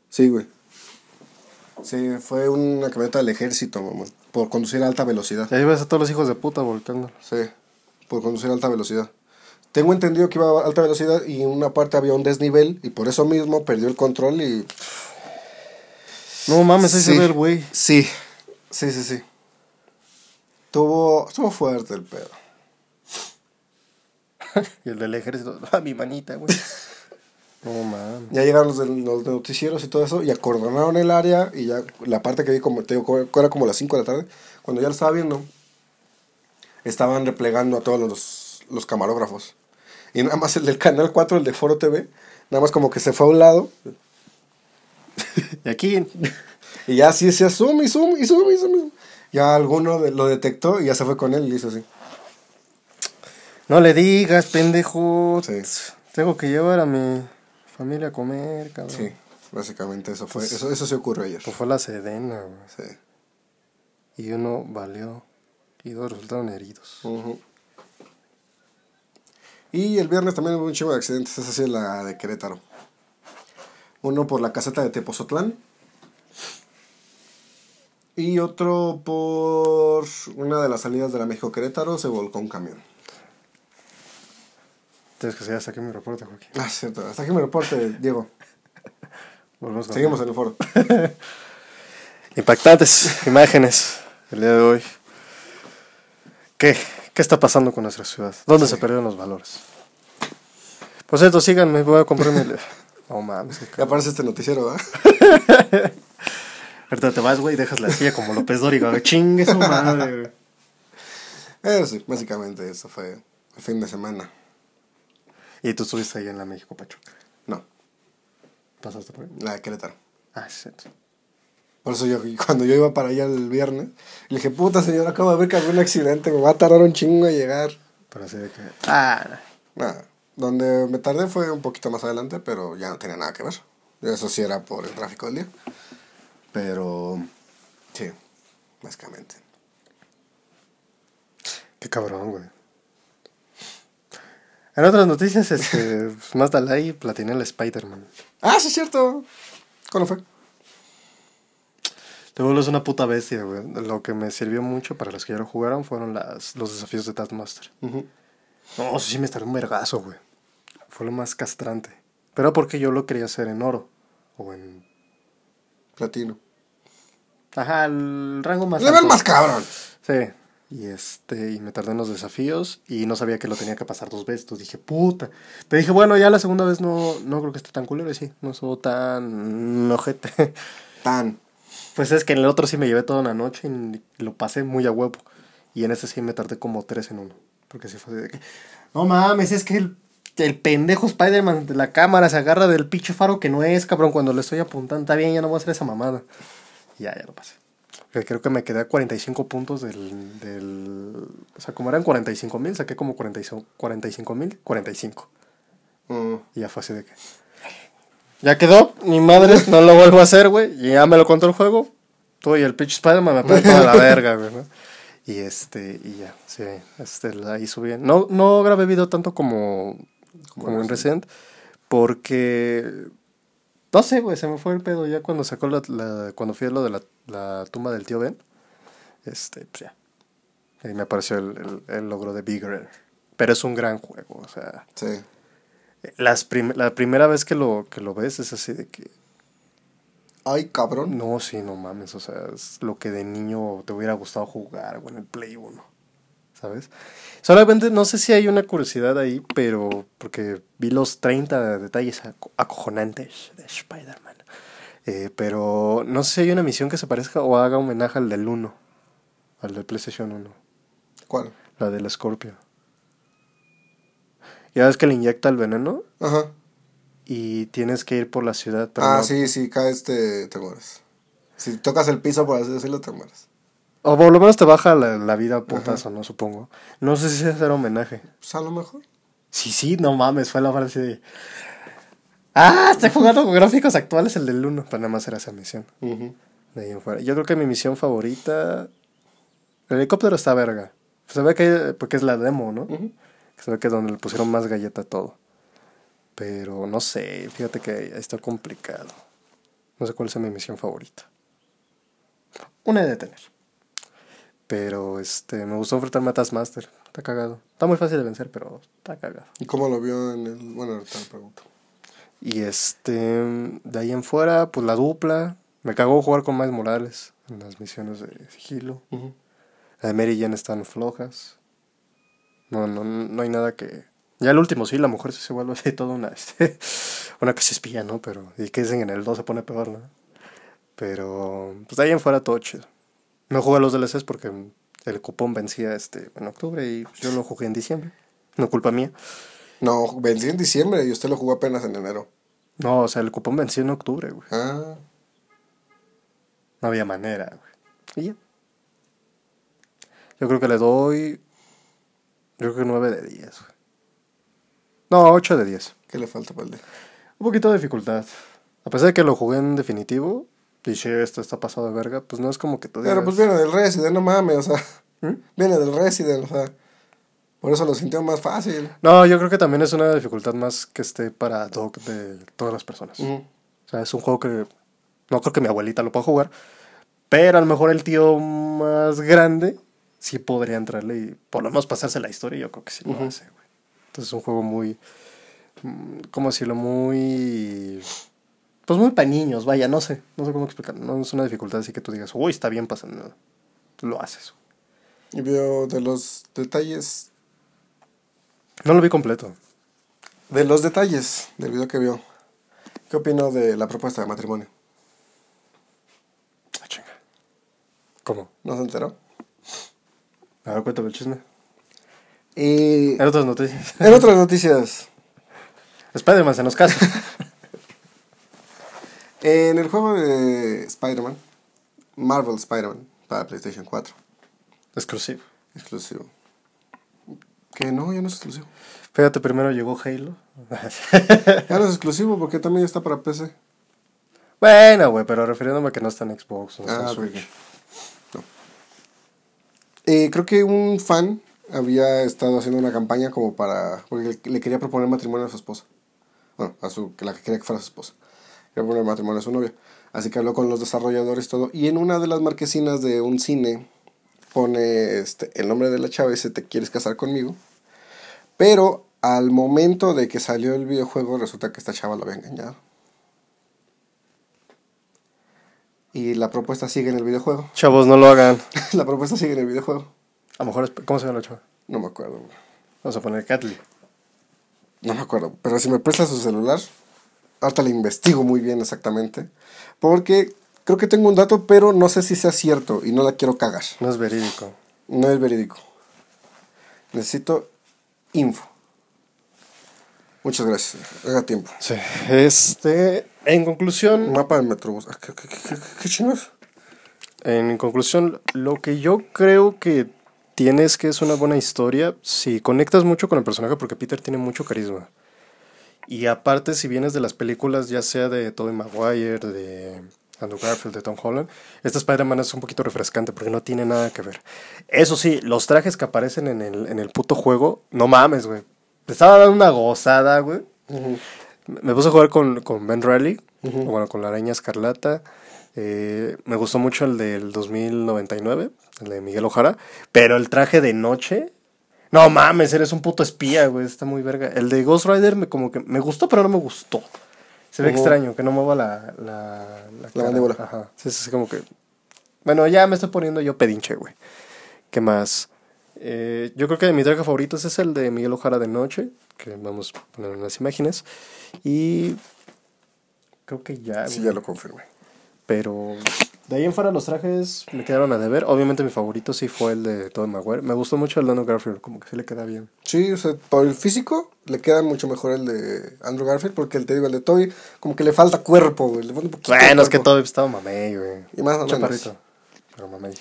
Sí, güey. Sí, fue una camioneta del ejército, mamón. Por conducir a alta velocidad. Y ahí ves a todos los hijos de puta volcando. Sí, por conducir a alta velocidad. Tengo entendido que iba a alta velocidad y en una parte había un desnivel y por eso mismo perdió el control y... No mames, ahí Sí. se ve el güey. Sí, sí, sí, sí. Tuvo, estuvo fuerte el pedo. Y el del ejército. Ah, mi manita, güey. No mames. Ya llegaron los, de, los noticieros y todo eso y acordonaron el área y ya la parte que vi como te digo, era como las 5 de la tarde, cuando ya lo estaba viendo, estaban replegando a todos los, los camarógrafos. Y nada más el del canal 4, el de Foro TV, nada más como que se fue a un lado Y aquí. y ya así se zoom y zoom y zoom y zoom. Ya alguno de- lo detectó y ya se fue con él y hizo así. No le digas, pendejo. Sí. Tengo que llevar a mi familia a comer, cabrón. Sí, básicamente eso fue, eso, eso se ocurrió ayer. Pues fue la sedena, güey. Sí. Y uno valió. Y dos resultaron heridos. Ujú. Y el viernes también hubo un chingo de accidentes, esa sí es la de Querétaro. Uno por la caseta de Tepozotlán. Y otro por una de las salidas de la México Querétaro se volcó un camión. Tienes que seguir hasta aquí mi reporte, Joaquín. Ah, cierto. Hasta aquí mi reporte, Diego. Volvemos con- Seguimos en el foro. Impactantes imágenes el día de hoy. ¿Qué? ¿Qué está pasando con nuestra ciudad? ¿Dónde se perdieron los valores? Por cierto, síganme, voy a comprarme... el- No mames. qué Ya aparece este noticiero, ¿verdad? Ahorita te vas, güey, y dejas la silla como López Dóriga, güey. Chingue su madre, güey. Eh, sí, básicamente eso fue el fin de semana. Y tú estuviste ahí en la México Pachuca. No, ¿Pasaste por ahí? la de Querétaro. Ah, shit. Por eso yo, cuando yo iba para allá el viernes, le dije, puta señora, acabo de ver que había un accidente, me va a tardar un chingo en llegar. Pero así de que... Ah, Nada, donde me tardé fue un poquito más adelante, pero ya no tenía nada que ver. Eso sí era por el tráfico del día. Pero, sí, básicamente. qué cabrón, güey. En otras noticias, este... pues, más Dalai platiné el Spider-Man. Ah, sí es cierto. ¿Cuándo fue? Te vuelves una puta bestia, güey. Lo que me sirvió mucho para los que ya lo jugaron fueron las, los desafíos de Taskmaster. Ujú. No, eso sí me estaré un vergazo, güey. Fue lo más castrante. Pero porque yo lo quería hacer en oro. O en... Platino. Ajá, el rango más Level alto. más cabrón. Sí. Y este, y me tardé en los desafíos y no sabía que lo tenía que pasar dos veces. Entonces dije, puta. Pero dije, bueno, ya la segunda vez no, no creo que esté tan culero. Y sí, no estuvo tan ojete. Tan. Pues es que en el otro sí me llevé toda una noche y lo pasé muy a huevo. Y en este sí me tardé como tres en uno. Porque sí fue de que. No mames, es que el, el pendejo Spider-Man de la cámara se agarra del pinche faro que no es, cabrón, cuando le estoy apuntando. Está bien, ya no voy a hacer esa mamada. Y ya, ya lo pasé. Que creo que me quedé a 45 puntos del, del... O sea, como eran 45 mil, saqué como 45 mil, 45. Mm. Y ya fue así de que... Ya quedó, ni madres, no lo vuelvo a hacer, güey. Y ya me lo contó el juego. Tú y el pitch Spider-Man me pegó toda la verga, güey, ¿no? Y este, y ya, sí, este, ahí subí. No, no grabé video tanto como, como en Resident, porque no sé, güey, se me fue el pedo ya cuando sacó la, la cuando fui a lo de la, la tumba del tío Ben. Este, pues ya. Ahí me apareció el, el, el logro de Bigger. Pero es un gran juego, o sea. Sí. Las prim- la primera vez que lo, que lo ves es así de que. Ay, cabrón. No, sí, no mames. O sea, es lo que de niño te hubiera gustado jugar, güey, en el Play 1. ¿Sabes? Solamente no sé si hay una curiosidad ahí, pero. Porque vi los 30 detalles aco- acojonantes de Spider-Man. Eh, pero no sé si hay una misión que se parezca o haga homenaje al del 1. Al del PlayStation 1. ¿Cuál? La del Scorpio. Ya ves que le inyecta el veneno Ajá. y tienes que ir por la ciudad. pero ah, no- sí, sí, caes, te, te mueres. Si tocas el piso, por así decirlo, te mueres. O por lo menos te baja la, la vida a putazo, ¿no? Supongo. No sé si es hacer homenaje. Pues a lo mejor. Sí, sí, no mames, fue la frase de... Ah, estoy jugando con gráficos actuales el del 1. Pero nada más era esa misión. Ujú. De ahí en fuera. Yo creo que mi misión favorita... El helicóptero está verga. Se ve que... Porque es la demo, ¿no? Se ve que es donde le pusieron más galleta a todo. Pero no sé, fíjate que está complicado. No sé cuál es mi misión favorita. Una de detener. Pero este, me gustó enfrentarme a Taskmaster. Está cagado. Está muy fácil de vencer, pero está cagado. ¿Y cómo lo vio en el...? Bueno, ahorita le pregunto. Y este, de ahí en fuera, pues la dupla. Me cagó jugar con Miles Morales en las misiones de sigilo. Ujú. La de Mary Jane están flojas. No, no, no hay nada que. Ya el último sí, la mujer sí se vuelve así toda una, este, una que se espía, ¿no? Pero, y que dicen en el 2 se pone peor, ¿no? Pero, pues de ahí en fuera todo chido. No jugué a los DLCs porque el cupón vencía este en octubre y yo lo jugué en diciembre. No culpa mía. No, vencí en diciembre y usted lo jugó apenas en enero. No, o sea, el cupón venció en octubre, güey. Ah, No había manera, güey. Y ya. Yo creo que le doy. Yo creo que 9 de 10, güey. No, 8 de 10. ¿qué le falta para el día? Un poquito de dificultad. A pesar de que lo jugué en definitivo, si esto está pasado de verga, pues no es como que tú digas... Pero pues viene del Resident, no mames, o sea. ¿Mm? Viene del Resident, o sea. Por eso lo sintió más fácil. No, yo creo que también es una dificultad más que esté para doc de todas las personas. O sea, es un juego que no creo que mi abuelita lo pueda jugar, pero a lo mejor el tío más grande sí podría entrarle y por lo menos pasarse la historia, yo creo que sí lo Ujú. hace, güey. Entonces es un juego muy, mm, ¿cómo decirlo? Muy, pues muy para niños, vaya, no sé, no sé cómo explicarlo. No es una dificultad así que tú digas, uy, está bien pasando. Tú lo haces. Y vio de los detalles. No lo vi completo. De los detalles del video que vio. ¿Qué opinó de la propuesta de matrimonio? Ah, chinga. ¿Cómo? ¿No se enteró? A ver, cuéntame el chisme. Y En otras noticias. en otras noticias, Spider-Man se nos casa. en el juego de Spider-Man, Marvel Spider-Man para PlayStation 4, Exclusivo. exclusivo. Que no, ya no es exclusivo. Fíjate, primero llegó Halo. Ya no es exclusivo porque también está para PC. bueno, güey, pero refiriéndome a que no está en Xbox, no en Ah, ok. No. Eh, creo que un fan había estado haciendo una campaña como para... Porque le quería proponer matrimonio a su esposa. Bueno, a su, la que quería que fuera su esposa. Proponer matrimonio a su novia. Así que habló con los desarrolladores todo. Y en una de las marquesinas de un cine pone este, el nombre de la chava y dice, ¿te quieres casar conmigo? Pero al momento de que salió el videojuego resulta que esta chava lo había engañado. Y la propuesta sigue en el videojuego. Chavos, no lo hagan. la propuesta sigue en el videojuego. A lo mejor, es- ¿cómo se llama la chava? No me acuerdo. Vamos a poner Catley. No me acuerdo. Pero si me presta su celular, ahorita le investigo muy bien exactamente. Porque creo que tengo un dato, pero no sé si sea cierto y no la quiero cagar. No es verídico. No es verídico. Necesito info. Muchas gracias. Haga tiempo. Sí. Este, en conclusión, Mapa del Metrobús. Ah, ¿Qué, qué, qué, en conclusión, lo que yo creo que tienes que es una buena historia si conectas mucho con el personaje porque Peter tiene mucho carisma. Y aparte, si vienes de las películas, ya sea de Tobey Maguire, de Andrew Garfield, de Tom Holland, este Spider-Man es un poquito refrescante porque no tiene nada que ver. Eso sí, los trajes que aparecen en el, en el puto juego, no mames, güey. Te estaba dando una gozada, güey. Me puse a jugar con, con Ben Riley, o bueno, con la araña escarlata. Eh, me gustó mucho el del 2099, el de Miguel Ojara. Pero el traje de noche. No mames, eres un puto espía, güey. Está muy verga. El de Ghost Rider me, como que me gustó, pero no me gustó. Se ve extraño, que no mueva la, la, cara. mandíbula. Ajá. Sí, sí, sí, como que. Bueno, ya me estoy poniendo yo pedinche, güey. ¿Qué más? Eh, yo creo que mi traje favorito es el de Miguel Ojara de noche, que vamos a poner unas imágenes. Y creo que ya, Sí, güey. ya lo confirmé. Pero de ahí en fuera los trajes me quedaron a deber. Obviamente mi favorito sí fue el de Tobey Maguire. Me gustó mucho el de Andrew Garfield, como que sí le queda bien. Sí, o sea, por el físico le queda mucho mejor el de Andrew Garfield porque el te digo, el de Toby, como que le falta cuerpo, güey. Le falta un poquito de Bueno, es que. Tobey estaba mamey, güey. Y más o menos. Pero mamey.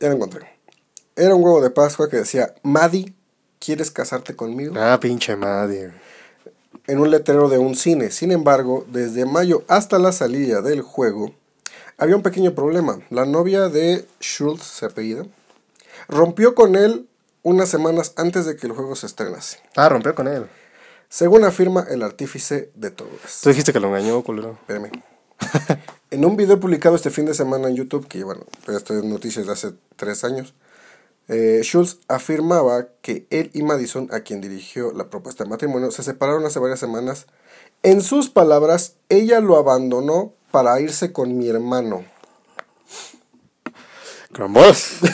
Ya lo encontré. Era un huevo de Pascua que decía, Maddie, ¿quieres casarte conmigo? Ah, pinche madre. güey. en un letrero de un cine. Sin embargo, desde mayo hasta la salida del juego, había un pequeño problema. La novia de Schultz, se apellida, rompió con él unas semanas antes de que el juego se estrenase. Ah, rompió con él. Según afirma el artífice de todo Tú dijiste que lo engañó, culero. Espérame. en un video publicado este fin de semana en YouTube, que bueno, pues esto es noticias de hace tres años, eh, Schultz afirmaba que él y Madison, a quien dirigió la propuesta de matrimonio, se separaron hace varias semanas. En sus palabras, ella lo abandonó para irse con mi hermano. Con vos.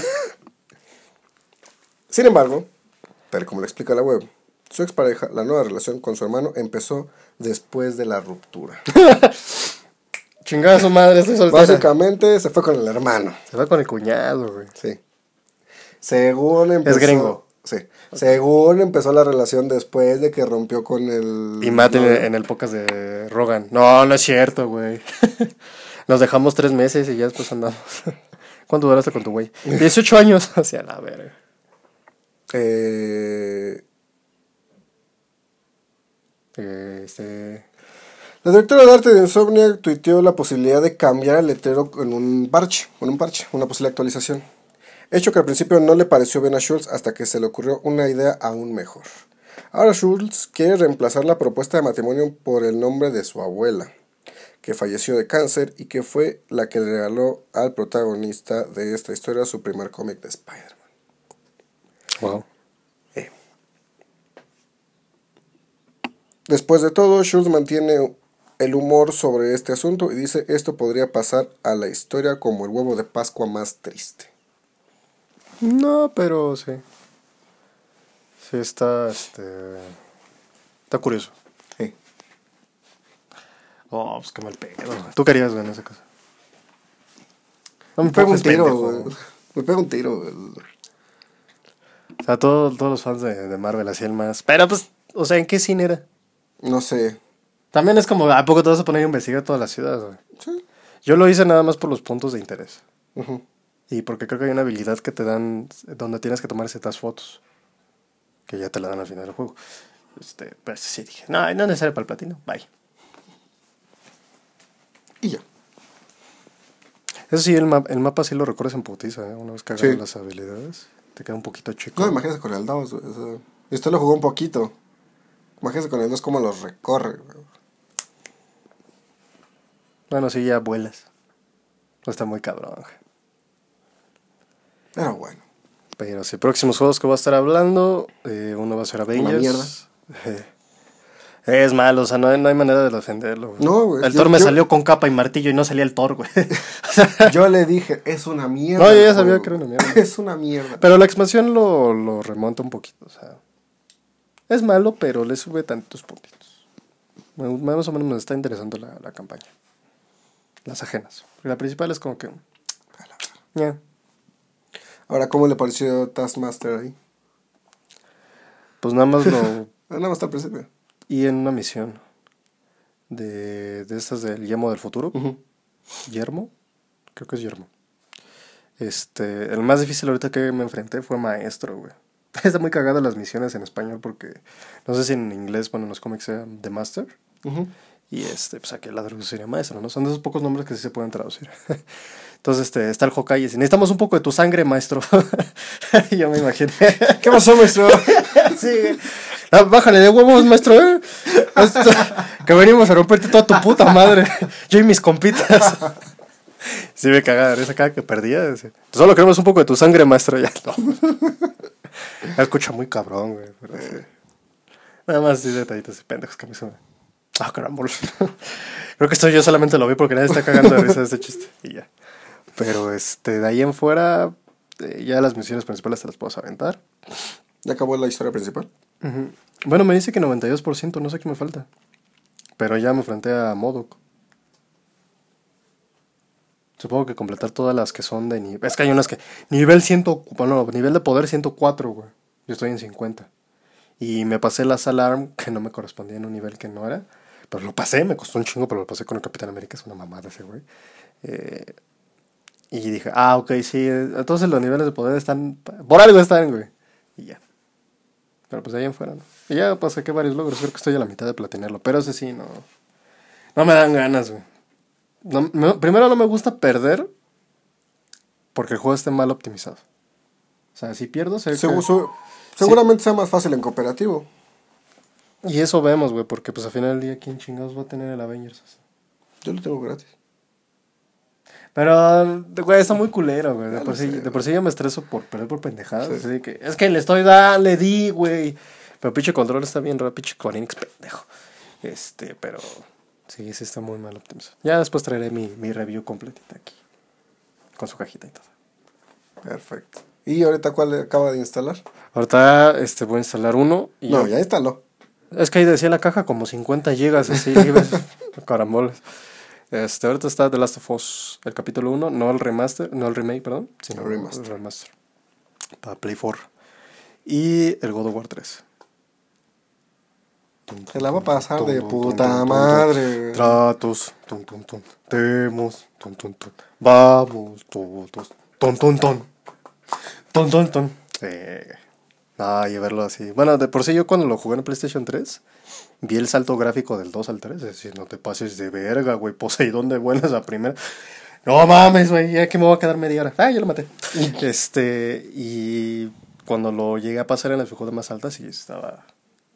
Sin embargo, tal como lo explica la web, su expareja, la nueva relación con su hermano empezó después de la ruptura. Chingada su madre, estoy soltera. Básicamente se fue con el hermano. Se va con el cuñado, güey. Sí. Según empezó. gringo. Sí. Según empezó la relación después de que rompió con el. Y Matt en, en el podcast de Rogan. No, no es cierto, güey. Nos dejamos tres meses y ya después andamos. ¿Cuánto duraste con tu güey? 18 años. Hacia la verga. Eh, Eh, Este. la directora de arte de Insomniac tuiteó la posibilidad de cambiar el letrero con un parche, con un parche, una posible actualización. Hecho que al principio no le pareció bien a Schultz hasta que se le ocurrió una idea aún mejor. Ahora Schultz quiere reemplazar la propuesta de matrimonio por el nombre de su abuela, que falleció de cáncer y que fue la que le regaló al protagonista de esta historia su primer cómic de Spider-Man. Wow. Eh. Después de todo, Schultz mantiene el humor sobre este asunto y dice esto podría pasar a la historia como el huevo de Pascua más triste. No, pero sí. Sí, está. Este. Está curioso. Sí. Oh, pues qué mal pedo. ¿Tú querías, güey, en ese caso? No Me pega un tiro, güey. Me pega un tiro. güey. O sea, todo- todos los fans de, de Marvel hacían más. Pero pues, o sea, ¿en qué cine era? No sé. También es como, ¿a poco te vas a poner a investigar toda la ciudad, güey? Sí. Yo lo hice nada más por los puntos de interés. Ujú. Y porque creo que hay una habilidad que te dan donde tienes que tomar ciertas fotos. Que ya te la dan al final del juego. Este, pero sí dije, no, no es necesario para el platino. Bye. Y ya. Eso sí, el, map- el mapa sí lo recorres en putiza, ¿eh? Una vez que agarras Sí. las habilidades. Te queda un poquito chico. No, imagínese con el 2. güey, o sea, y usted lo jugó un poquito. Imagínese con el 2 cómo los recorre. güey. Bueno, sí, ya vuelas. No está muy cabrón. güey. Pero bueno. Pero sí, próximos juegos que voy a estar hablando, eh, uno va a ser Avengers. mierda. Eh, es malo, o sea, no hay, no hay manera de defenderlo. güey. No, güey, El yo- Thor me yo- salió con capa y martillo y no salía el Thor, güey. O sea, Yo le dije, es una mierda. No, yo ya sabía que era una mierda. Es una mierda. pero la expansión lo, lo remonta un poquito, o sea. Es malo, pero le sube tantos puntitos. Más o menos me está interesando la, la campaña. Las ajenas. La principal es como que... Ya. Ahora, ¿cómo le pareció Taskmaster ahí? Pues nada más lo... Ah, Nada más está al principio. y en una misión de, de estas del Yemo del futuro. Yermo, creo que es Yermo. Este, el más difícil ahorita que me enfrenté fue maestro, güey. Está muy cagada las misiones en español porque no sé si en inglés, bueno, en los cómics sean The Master. Y este, pues aquí la traducción sería maestro, ¿no? Son de esos pocos nombres que sí se pueden traducir. Entonces, este, está el Hokage y dice, necesitamos un poco de tu sangre, maestro. yo me imaginé. ¿Qué pasó, maestro? sí. Ah, bájale de huevos, maestro. ¿eh? Que venimos a romperte toda tu puta madre. Yo y mis compitas. Sí, me cagaba de risa cada que perdía. Solo queremos un poco de tu sangre, maestro. Ya no. Me escucha muy cabrón, güey. pero. Nada más sí, detallitos y pendejos que me. Ah, caramba. Creo que esto yo solamente lo vi porque nadie está cagando de risa de este chiste. Y ya. Pero este, de ahí en fuera, eh, ya las misiones principales te las puedo aventar. ¿Ya acabó la historia principal? Bueno, me dice que 92%, no sé qué me falta. Pero ya me enfrenté a Modoc. Supongo que completar todas las que son de nivel. Es que hay unas que. Nivel 100. Bueno, nivel de poder 104, güey. Yo estoy en 50. Y me pasé las alarm que no me correspondía en un nivel que no era. Pero lo pasé, me costó un chingo, pero lo pasé con el Capitán América. Es una mamada ese, güey. Eh, y dije, ah, ok, sí. Entonces los niveles de poder están. Por algo están, güey. Y ya. Pero pues de ahí en fuera, ¿no? Y ya pues saqué varios logros, creo que estoy a la mitad de platinarlo. Pero ese sí, no. No me dan ganas, güey. No, me- primero no me gusta perder porque el juego esté mal optimizado. O sea, si pierdo, sé que- su- seguramente sea más fácil en cooperativo. Y eso vemos, güey, porque pues al final del día, ¿quién chingados va a tener el Avengers? Yo lo tengo gratis. Pero, güey, está muy culero, güey. De, por sí, de por sí yo me estreso por perder por pendejadas. Sí. así que, es que le estoy dando, le di, güey. Pero pinche control está bien raro, pinche Corinix pendejo. Este, pero sí, sí está muy mal optimizado. Ya después traeré mi, mi review completita aquí. Con su cajita y todo. Perfecto. ¿Y ahorita cuál acaba de instalar? Ahorita este, voy a instalar uno. Y No, ya instaló. Es que ahí decía la caja como 50 gigas así, libres, caramboles. Este, ahorita está The Last of Us, el capítulo 1, no el remaster, no el remake, perdón, sino El remaster. el remaster. Para Play 4. Y el God of War 3. Se la va a pasar Tum, de tum, puta tum, madre. Tratos. Temos. Vamos todos. Ton, ton, ton. Ton, ton, ton. Eh, ay, verlo así. Bueno, de por sí yo cuando lo jugué en PlayStation 3, vi el salto gráfico del 2 al 3. Es decir, no te pases de verga, güey. Poseidón de buenas a primera. No mames, güey, ya que me voy a quedar media hora. Ah, ya lo maté. este, y cuando lo llegué a pasar en las dificultades más altas, sí estaba.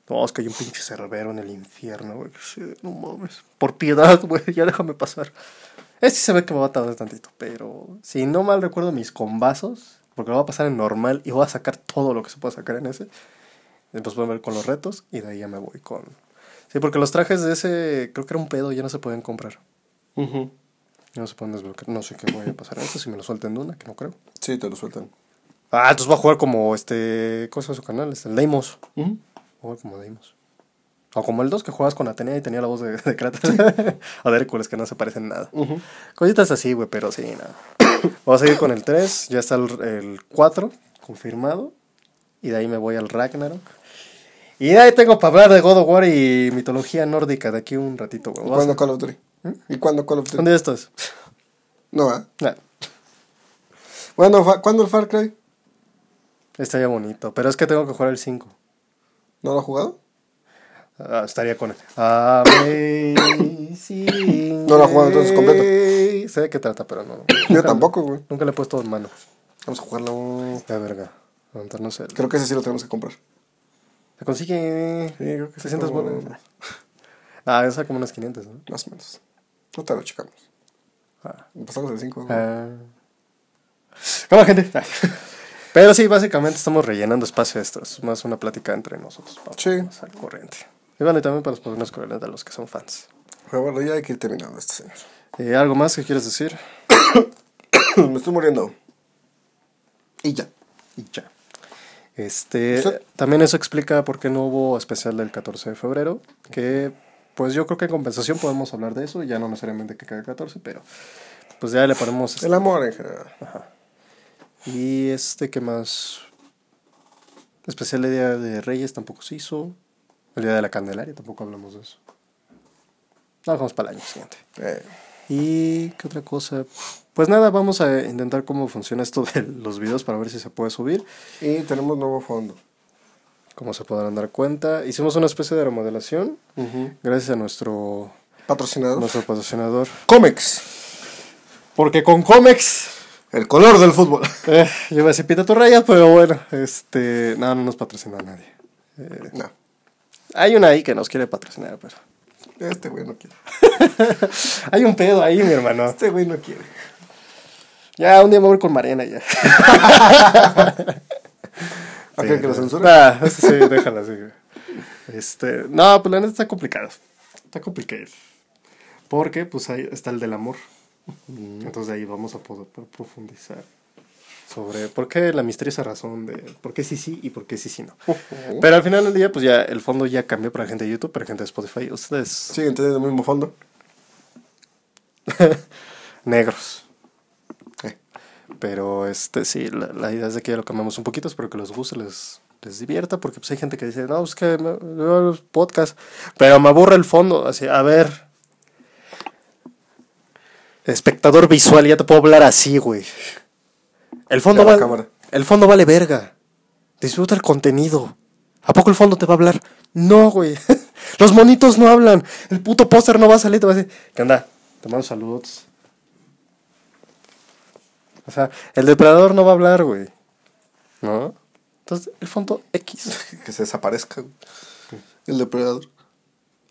No, es que hay un pinche cerbero en el infierno, güey. No mames. Por piedad, güey, ya déjame pasar. Este se ve que me va a tardar tantito, pero si no mal recuerdo mis combazos, porque lo voy a pasar en normal y voy a sacar todo lo que se pueda sacar en ese. Después voy a ver con los retos y de ahí ya me voy con. Sí, porque los trajes de ese, creo que era un pedo, ya no se pueden comprar. Ujú. Ya no se pueden desbloquear. No sé qué voy a pasar en eso, si me lo suelten de una, que no creo. Sí, te lo sueltan. Ah, entonces voy a jugar como este. ¿Cómo se su canal? Este, el Deimos. Voy a jugar como Deimos. O como el 2 que juegas con Atenea y tenía la voz de, de Kratos. o de Hércules, que no se parecen nada. Ujú. Cositas así, güey, pero sí, nada. Voy a seguir con el 3, ya está el, el 4 confirmado. Y de ahí me voy al Ragnarok. Y ahí tengo para hablar de God of War y mitología nórdica de aquí un ratito, güey. ¿Y Vamos a- cuándo Call of Duty? ¿Y cuándo Call of ¿Un Duty? día de estos? No, ¿ah? Nah, Bueno, ¿cuándo el Far Cry? estaría bonito, pero es que tengo que jugar el 5. ¿No lo ha jugado? Ah, estaría con él. Amazing No lo ha jugado entonces completo. Sé de qué trata, pero no. Yo tampoco, güey. Nunca le he puesto en mano. Vamos a jugarlo. La verga. Aguantar, no sé. Creo que ese sí lo tenemos que comprar. Se consigue. Sí, creo que sí, 600 pero- bolas. Ah, esa como unas 500, ¿no? Más o menos. No te lo checamos. Ah. Pasamos el 5. Ah. ¿Cómo, gente? Pero sí, básicamente estamos rellenando espacio esto. Es más una plática entre nosotros. Vamos Sí. al corriente. Y bueno, y también para los personas corrientes de los que son fans. Pero bueno, ya hay que ir terminando esto, señor. Eh, ¿Algo más que quieres decir? Me estoy muriendo. Y ya. Y ya. Este, ¿Usted? también eso explica por qué no hubo especial del 14 de febrero. Que, pues yo creo que en compensación podemos hablar de eso. Ya no necesariamente que caiga el 14, pero pues ya le ponemos. El amor en general. Y este, ¿qué más? Especial de Día de Reyes tampoco se hizo. El Día de la Candelaria tampoco hablamos de eso. No, vamos para el año siguiente. Eh, ¿Y qué otra cosa? Pues nada, vamos a intentar cómo funciona esto de los videos para ver si se puede subir. y tenemos nuevo fondo. Como se podrán dar cuenta, hicimos una especie de remodelación gracias a nuestro, Patrocinado. nuestro patrocinador. Comex. Porque con Comex, El color del fútbol. eh, yo iba a decir pita tu rayas, pero bueno, este, no, no nos patrocina a nadie. Eh, No. hay una ahí que nos quiere patrocinar, pero Este güey no quiere. hay un pedo ahí, mi hermano. Este güey no quiere. Ya, un día me voy con Mariana ya. ¿A qué que lo censura? Ah, sí, déjala así. güey. Este, no, pues la neta está complicado. Está complicado. Porque, pues ahí está el del amor. Entonces ahí vamos a poder profundizar sobre por qué la misteriosa razón de por qué sí sí y por qué sí sí no. Pero al final del día, pues ya el fondo ya cambió para gente de YouTube, para gente de Spotify. Ustedes Siguen teniendo el mismo fondo. negros. Eh. Pero este sí, la, la idea es de que ya lo cambiamos un poquito, espero que les guste, les, les divierta, porque pues hay gente que dice, no, es que me, los podcasts, pero me aburre el fondo, así, a ver. Espectador visual, ya te puedo hablar así, güey. El fondo vale, cámara. el fondo vale verga. Disfruta el contenido. ¿A poco el fondo te va a hablar? No, güey. Los monitos no hablan. El puto póster no va a salir, te va a decir, ¿qué onda? Te mando saludos. O sea, el depredador no va a hablar, güey. ¿No? Entonces, el fondo X. Que se desaparezca. güey. El depredador.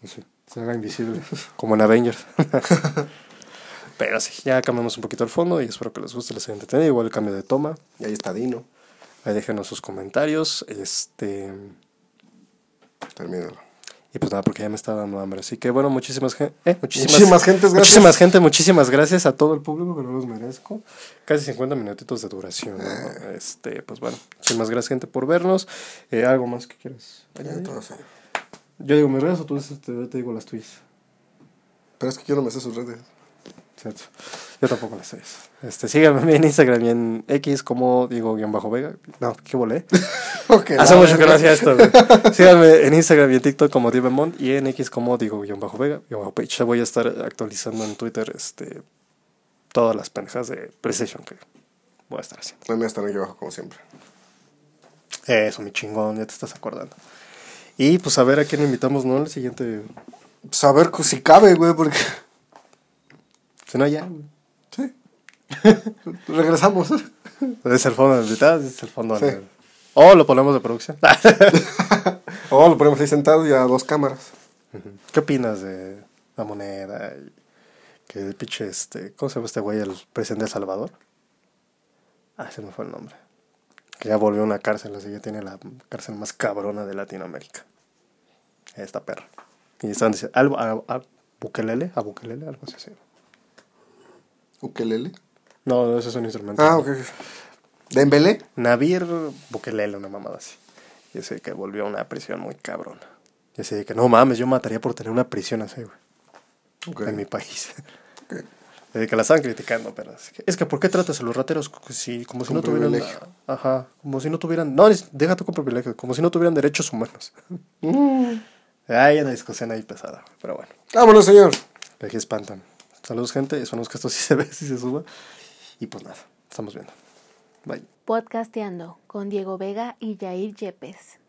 se haga invisible. Como en Avengers. Pero sí, ya cambiamos un poquito el fondo y espero que les guste, les haya entretenido. Igual el cambio de toma. Y ahí está Dino. Ahí déjenos sus comentarios. Este. Termínalo. Y pues nada, porque ya me está dando hambre. Así que bueno, muchísimas, eh, muchísimas, Muchísimas gentes, gracias. Muchísimas gente, muchísimas gracias a todo el público que no los merezco. Casi 50 minutitos de duración. ¿no? Eh. Este, pues bueno, muchísimas gracias gente por vernos. Eh, ¿Algo más que quieras. Yo digo mis redes o tú te, te digo las tuyas. Pero es que yo no me sé sus redes. Cierto. Yo tampoco las sé. Este, síganme en Instagram y en X como digo-vega. No, qué volé. Ok, Hace la mucho que no hacía esto, güey. Síganme en Instagram y en TikTok como Divemont y en X como digo-vega. Page. Ya voy a estar actualizando en Twitter este, todas las pendejas de PlayStation que voy a estar haciendo. La mía están aquí abajo, como siempre. Eso, mi chingón, ya te estás acordando. Y pues a ver a quién invitamos, ¿no? El siguiente. Pues a ver si cabe, güey, porque. Si no, ya. Sí. Regresamos. Es el fondo de invitados, es el fondo Sí. O lo ponemos de producción. O lo ponemos ahí sentado y a dos cámaras. ¿Qué opinas de la moneda? Y que el pinche, este, ¿cómo se llama este güey, el presidente de El Salvador? Ah, se me fue el nombre. Que ya volvió a una cárcel, así que tiene la cárcel más cabrona de Latinoamérica. Esta perra. Y están diciendo, algo, a, a Bukelele, a Bukelele, algo así. Ukelele. No, no, ese es un instrumento. Ah, ok. Dembélé. Navir Bukelele, una mamada así. Y ese que volvió a una prisión muy cabrona. Y de que, no mames, yo mataría por tener una prisión así, güey. Ok. en mi país. Ok. Desde que la estaban criticando, pero es que, es que ¿por qué tratas a los rateros si, como si Con no tuvieran... privilegio. Ajá, como si no tuvieran... No, déjate con privilegio, como si no tuvieran derechos humanos. Mm. Hay una discusión ahí pesada, pero bueno, Vámonos, señor. aquí espantan. Saludos, gente, esperamos que esto sí se ve, sí se suba. Y pues nada, estamos viendo. Bye. Podcasteando con Diego Vega y Jair Yepes.